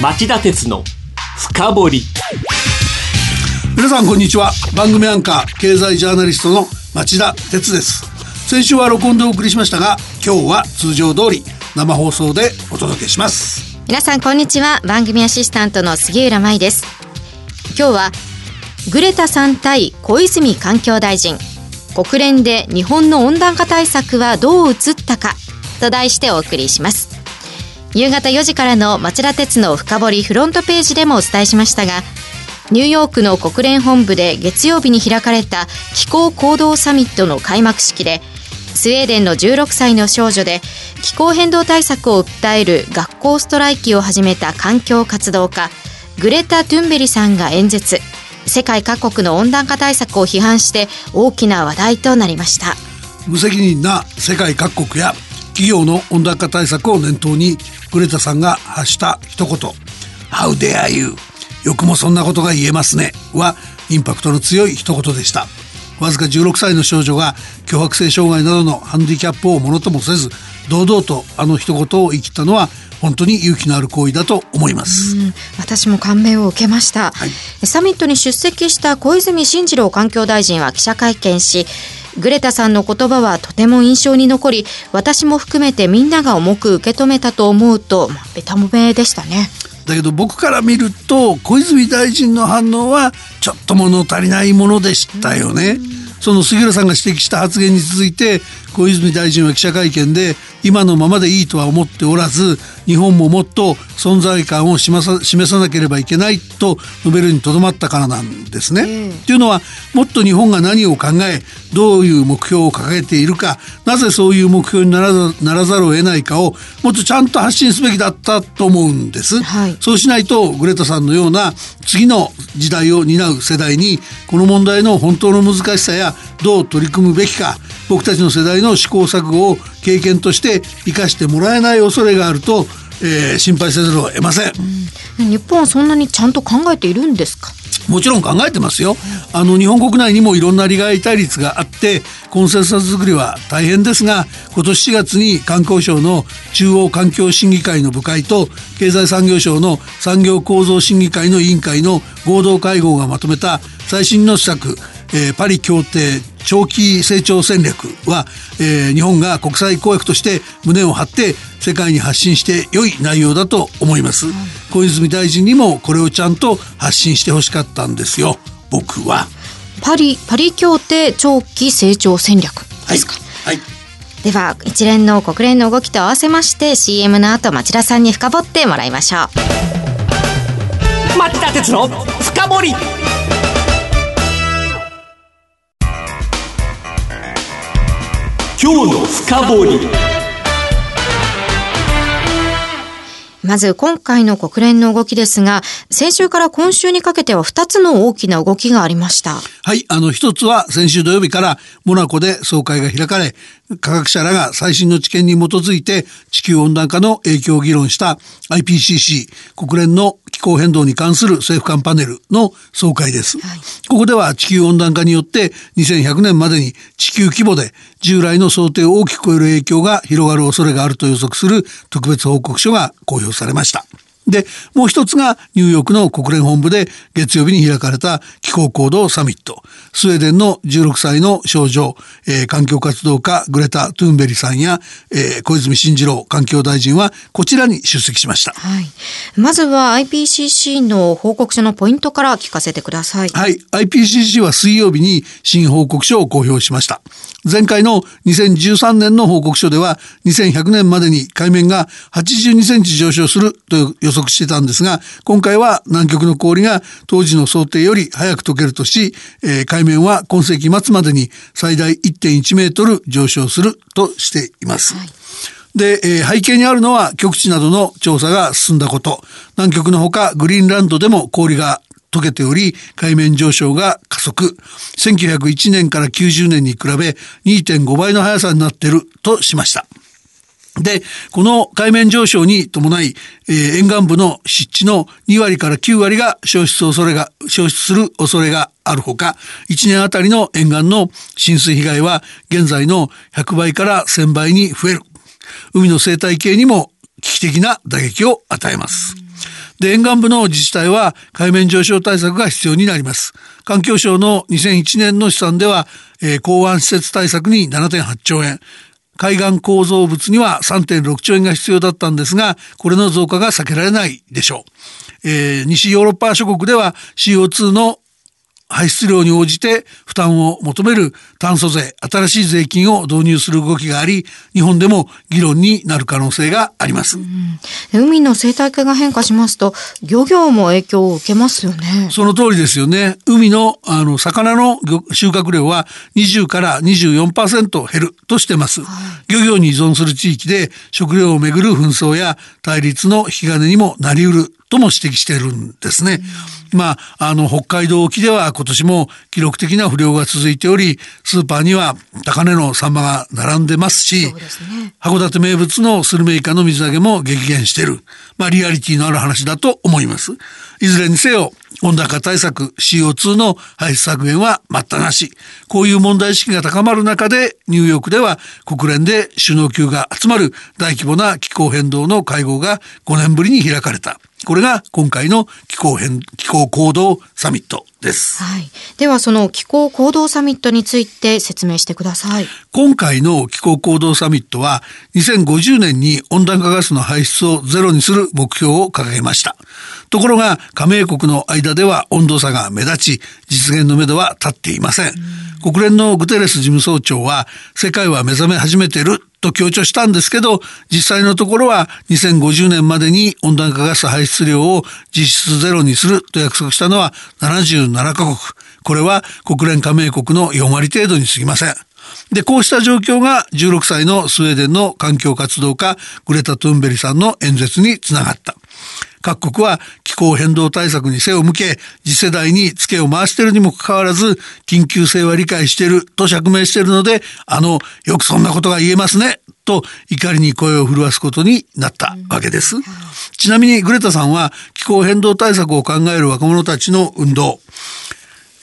町田鉄の深掘り。皆さんこんにちは。番組アンカー経済ジャーナリストの町田鉄です。先週は録音でお送りしましたが今日は通常通り生放送でお届けします。皆さんこんにちは。番組アシスタントの杉浦舞です。今日はグレタさん対小泉環境大臣。国連で日本の温暖化対策はどう映ったかと題してお送りします夕方4時からの町田鉄の深掘りフロントページでもお伝えしましたがニューヨークの国連本部で月曜日に開かれた気候行動サミットの開幕式でスウェーデンの16歳の少女で気候変動対策を訴える学校ストライキを始めた環境活動家グレタ・トゥンベリさんが演説。世界各国の温暖化対策を批判して大きな話題となりました。無責任な世界各国や企業の温暖化対策を念頭にグレタさんが発した一言「How dare you」よくもそんなことが言えますね。はインパクトの強い一言でした。わずか16歳の少女が強迫性障害などのハンディキャップをものともせず堂々とあの一言を言い切ったのは本当に勇気のある行為だと思います。私も感銘を受けました、はい、サミットに出席した小泉進次郎環境大臣は記者会見しグレタさんの言葉はとても印象に残り私も含めてみんなが重く受け止めたと思うと、まあ、ベタもめでしたねだけど僕から見ると小泉大臣の反応はちょっと物足りないものでしたよね。その杉浦さんが指摘した発言に続いて小泉大臣は記者会見で今のままでいいとは思っておらず日本ももっと存在感を示さ示さなければいけないと述べるにとどまったからなんですね。うん、というのはもっと日本が何を考えどういう目標を掲げているかなぜそういう目標にならならざるを得ないかをもっとちゃんと発信すべきだったと思うんです。はい、そうしないとグレタさんのような次の時代を担う世代にこの問題の本当の難しさやどう取り組むべきか僕たちの世代の試行錯誤を経験として生かしてもらえない恐れがあると、えー、心配せざるを得ません、うん、日本はそんなにちゃんと考えているんですか？もちろん考えてますよ。あの日本国内にもいろんな利害対立があってコンセンサス作りは大変ですが今年4月に観光省の中央環境審議会の部会と経済産業省の産業構造審議会の委員会の合同会合がまとめた最新の施策えー、パリ協定長期成長戦略は、えー、日本が国際公約として胸を張って世界に発信して良い内容だと思います、小泉大臣にもこれをちゃんと発信してほしかったんですよ。僕は。パリパリ協定長期成長戦略ですか、はい、はい。では一連の国連の動きと合わせまして CM の後町田さんに深掘ってもらいましょう。町田鉄の深掘今日の深掘りまず今回の国連の動きですが、先週から今週にかけては2つの大きな動きがありました。はい、あの一つは先週土曜日からモナコで総会が開かれ、科学者らが最新の知見に基づいて地球温暖化の影響を議論した IPCC 国連の気候変動に関する政府間パネルの総会です、はい、ここでは地球温暖化によって2100年までに地球規模で従来の想定を大きく超える影響が広がる恐れがあると予測する特別報告書が公表されました。で、もう一つがニューヨークの国連本部で月曜日に開かれた気候行動サミット。スウェーデンの16歳の少女、えー、環境活動家グレタ・トゥーンベリさんや、えー、小泉進次郎環境大臣はこちらに出席しました。はい。まずは IPCC の報告書のポイントから聞かせてください。はい。IPCC は水曜日に新報告書を公表しました。前回の2013年の報告書では2100年までに海面が82センチ上昇すると予測してたんですが今回は南極の氷が当時の想定より早く溶けるとし、えー、海面は今世紀末までに最大1.1メートル上昇するとしています。はいで、えー、背景にあるのは極地などの調査が進んだこと。南極のほかグリーンランドでも氷が溶けており、海面上昇が加速。1901年から90年に比べ2.5倍の速さになっているとしました。で、この海面上昇に伴い、えー、沿岸部の湿地の2割から9割が消失恐れが、消失する恐れがあるほか、1年あたりの沿岸の浸水被害は現在の100倍から1000倍に増える。海の生態系にも危機的な打撃を与えます。で、沿岸部の自治体は海面上昇対策が必要になります。環境省の2001年の試算では、えー、港湾施設対策に7.8兆円、海岸構造物には3.6兆円が必要だったんですが、これの増加が避けられないでしょう。えー、西ヨーロッパ諸国では CO2 の排出量に応じて負担を求める炭素税、新しい税金を導入する動きがあり、日本でも議論になる可能性があります。海の生態系が変化しますと、漁業も影響を受けますよね。その通りですよね。海の、あの、魚の収穫量は20から24%減るとしてます。はい、漁業に依存する地域で食料をめぐる紛争や対立の引き金にもなりうるとも指摘しているんですね。まあ、あの、北海道沖では今年も記録的な不漁が続いており、スーパーには高値のサンマが並んでますし、ね、函館名物のスルメイカの水揚げも激減している。まあ、リアリティのある話だと思います。いずれにせよ、温暖化対策 CO2 の排出削減は待ったなし。こういう問題意識が高まる中で、ニューヨークでは国連で首脳級が集まる大規模な気候変動の会合が5年ぶりに開かれた。これが今回の気候変、気候行動サミットです。はい。ではその気候行動サミットについて説明してください。今回の気候行動サミットは2050年に温暖化ガスの排出をゼロにする目標を掲げました。ところが加盟国の間では温度差が目立ち、実現のめどは立っていません。国連のグテレス事務総長は世界は目覚め始めていると強調したんですけど、実際のところは2050年までに温暖化ガス排出量を実質ゼロにすると約束したのは77カ国。これは国連加盟国の4割程度に過ぎません。で、こうした状況が16歳のスウェーデンの環境活動家グレタ・トゥンベリさんの演説につながった。各国は気候変動対策に背を向け、次世代に付けを回しているにもかかわらず、緊急性は理解していると釈明しているので、あの、よくそんなことが言えますね、と怒りに声を震わすことになったわけです。ちなみにグレタさんは気候変動対策を考える若者たちの運動、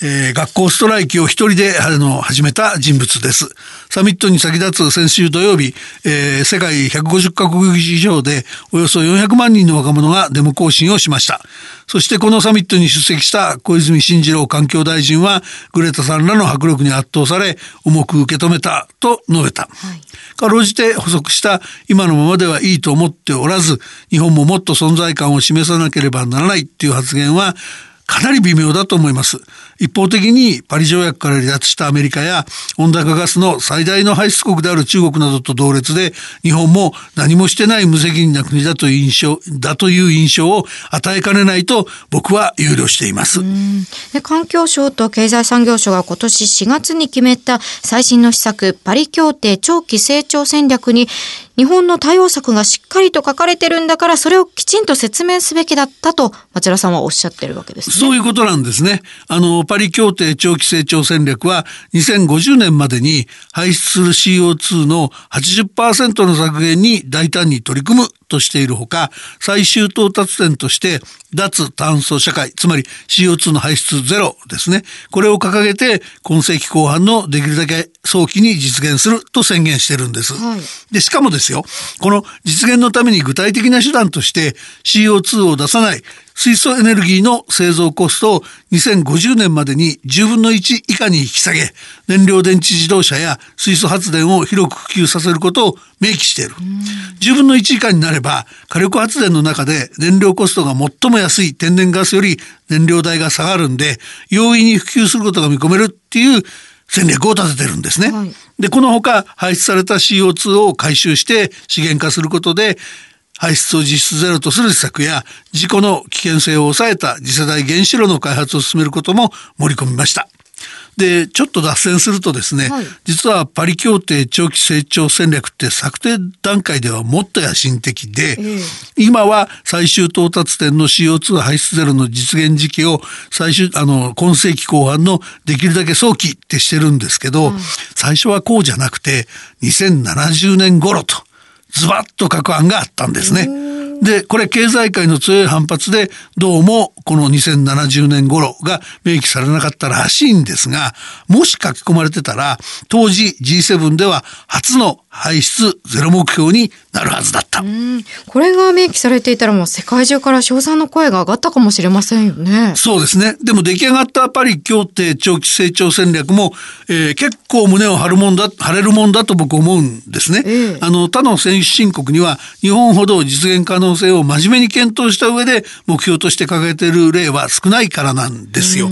えー、学校ストライキを一人であの始めた人物です。サミットに先立つ先週土曜日、えー、世界150カ国以上でおよそ400万人の若者がデモ行進をしました。そしてこのサミットに出席した小泉進次郎環境大臣はグレタさんらの迫力に圧倒され重く受け止めたと述べた。はい、かろうじて補足した今のままではいいと思っておらず日本ももっと存在感を示さなければならないっていう発言はかなり微妙だと思います。一方的にパリ条約から離脱したアメリカや温暖化ガスの最大の排出国である中国などと同列で日本も何もしてない無責任な国だという印象だという印象を与えかねないと僕は憂慮しています。環境省と経済産業省が今年4月に決めた最新の施策パリ協定長期成長戦略に日本の対応策がしっかりと書かれてるんだから、それをきちんと説明すべきだったと、町田さんはおっしゃってるわけですね。そういうことなんですね。あの、パリ協定長期成長戦略は、2050年までに排出する CO2 の80%の削減に大胆に取り組むとしているほか、最終到達点として、脱炭素社会、つまり CO2 の排出ゼロですね。これを掲げて、今世紀後半のできるだけ早期に実現すると宣言してるんです。はい、で、しかもですよ、この実現のために具体的な手段として CO2 を出さない水素エネルギーの製造コストを2050年までに10分の1以下に引き下げ、燃料電池自動車や水素発電を広く普及させることを明記している。10分の1以下になれば、火力発電の中で燃料コストが最も安い天然ガスより燃料代が下がるんで、容易に普及することが見込めるっていう戦略を立ててるんですね。はい、で、このほか排出された CO2 を回収して資源化することで、排出を実質ゼロとする施策や事故の危険性を抑えた次世代原子炉の開発を進めることも盛り込みました。で、ちょっと脱線するとですね、はい、実はパリ協定長期成長戦略って策定段階ではもっと野心的で、えー、今は最終到達点の CO2 排出ゼロの実現時期を最終、あの、今世紀後半のできるだけ早期ってしてるんですけど、最初はこうじゃなくて、2070年頃と、ズバッと書く案があったんですね。で、これ経済界の強い反発で、どうもこの2070年頃が明記されなかったらしいんですが、もし書き込まれてたら、当時 G7 では初の排出ゼロ目標になるはずだった。これが明記されていたらもう世界中から称賛の声が上がったかもしれませんよね。そうですね。でも出来上がったパリ協定長期成長戦略も、えー、結構胸を張るもんだ、張れるもんだと僕思うんですね。えあの、他の先進国には日本ほど実現可能性を真面目に検討した上で目標として掲げている例は少ないからなんですよ。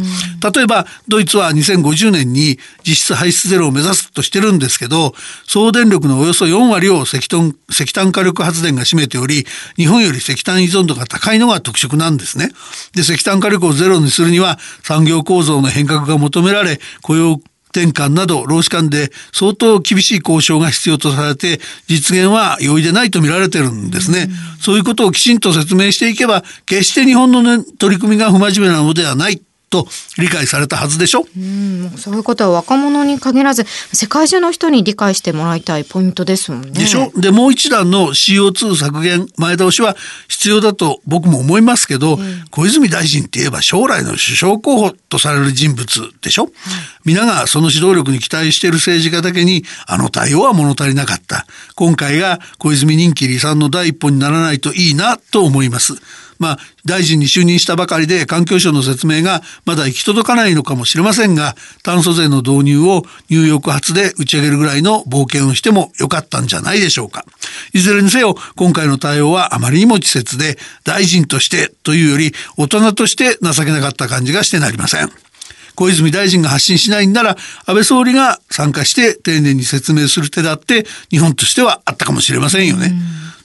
例えば、ドイツは2050年に実質排出ゼロを目指すとしてるんですけど、総電力のおよそ4割を石炭石炭火力発電が占めており、日本より石炭依存度が高いのが特色なんですね。で、石炭火力をゼロにするには産業構造の変革が求められ、雇用転換など労使間で相当厳しい交渉が必要とされて実現は容易でないと見られてるんですね。そういうことをきちんと説明していけば決して日本の、ね、取り組みが不真面目なのではないと理解されたはずでしょ？うんそういうことは若者に限らず世界中の人に理解してもらいたいポイントですもんね。でしょ？でもう一段の CO2 削減前倒しは必要だと僕も思いますけど、うん、小泉大臣って言えば将来の首相候補とされる人物でしょ、はい、皆がその指導力に期待している政治家だけにあの対応は物足りなかった。今回が小泉任期離散の第一歩にならないといいなと思います。まあ、大臣に就任したばかりで環境省の説明がまだ行き届かないのかもしれませんが、炭素税の導入をニューヨーク発で打ち上げるぐらいの冒険をしてもよかったんじゃないでしょうか。いずれにせよ、今回の対応はあまりにも稚拙で、大臣としてというより、大人として情けなかった感じがしてなりません。小泉大臣が発信しないんなら、安倍総理が参加して丁寧に説明する手だって、日本としてはあったかもしれませんよね。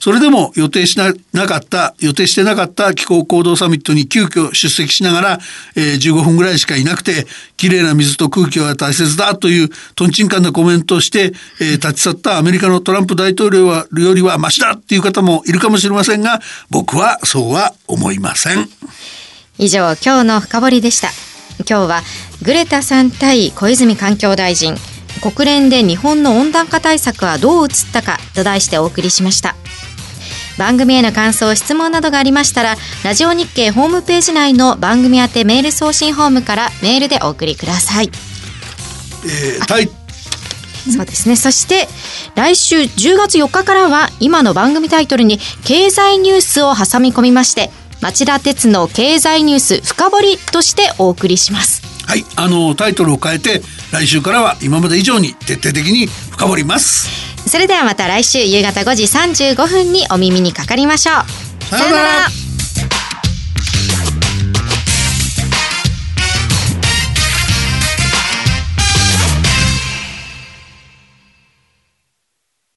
それでも予定しなかった、予定してなかった気候行動サミットに急遽出席しながら、えー、15分ぐらいしかいなくて、綺麗な水と空気は大切だというトンチンカンなコメントをして、えー、立ち去ったアメリカのトランプ大統領はよりはマシだっていう方もいるかもしれませんが、僕はそうは思いません。以上、今日の深掘りでした。今日はグレタさん対小泉環境大臣国連で日本の温暖化対策はどう映ったかと題してお送りしました番組への感想質問などがありましたらラジオ日経ホームページ内の番組宛てメール送信ホームからメールでお送りください、えー、はいそうですね。そして、来週10月4日からは、今の番組タイトルに経済ニュースを挟み込みまして、町田鉄の経済ニュース深掘りとしてお送りします。はい、あのタイトルを変えて来週からは今まで以上に徹底的に深掘ります。それではまた来週夕方5時35分にお耳にかかりましょう。さようなら。